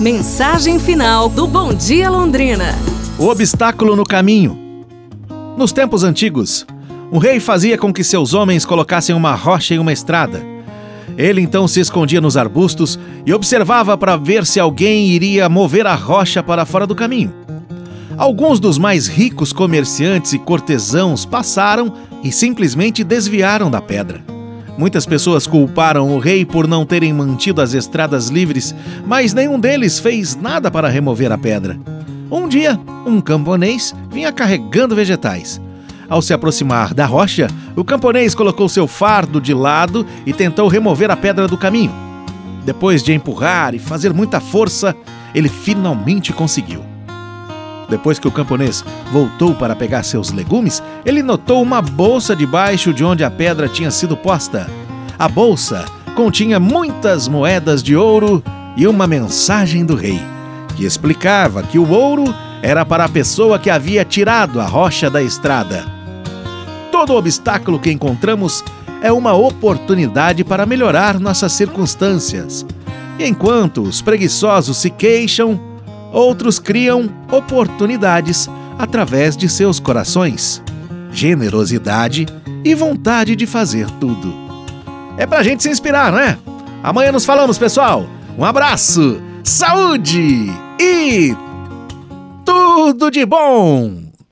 Mensagem final do Bom Dia Londrina. O obstáculo no caminho. Nos tempos antigos, um rei fazia com que seus homens colocassem uma rocha em uma estrada. Ele então se escondia nos arbustos e observava para ver se alguém iria mover a rocha para fora do caminho. Alguns dos mais ricos comerciantes e cortesãos passaram e simplesmente desviaram da pedra. Muitas pessoas culparam o rei por não terem mantido as estradas livres, mas nenhum deles fez nada para remover a pedra. Um dia, um camponês vinha carregando vegetais. Ao se aproximar da rocha, o camponês colocou seu fardo de lado e tentou remover a pedra do caminho. Depois de empurrar e fazer muita força, ele finalmente conseguiu. Depois que o camponês voltou para pegar seus legumes, ele notou uma bolsa debaixo de onde a pedra tinha sido posta. A bolsa continha muitas moedas de ouro e uma mensagem do rei, que explicava que o ouro era para a pessoa que havia tirado a rocha da estrada. Todo obstáculo que encontramos é uma oportunidade para melhorar nossas circunstâncias. E enquanto os preguiçosos se queixam, outros criam oportunidades através de seus corações, generosidade e vontade de fazer tudo. É pra gente se inspirar, não é? Amanhã nos falamos, pessoal. Um abraço, saúde e tudo de bom!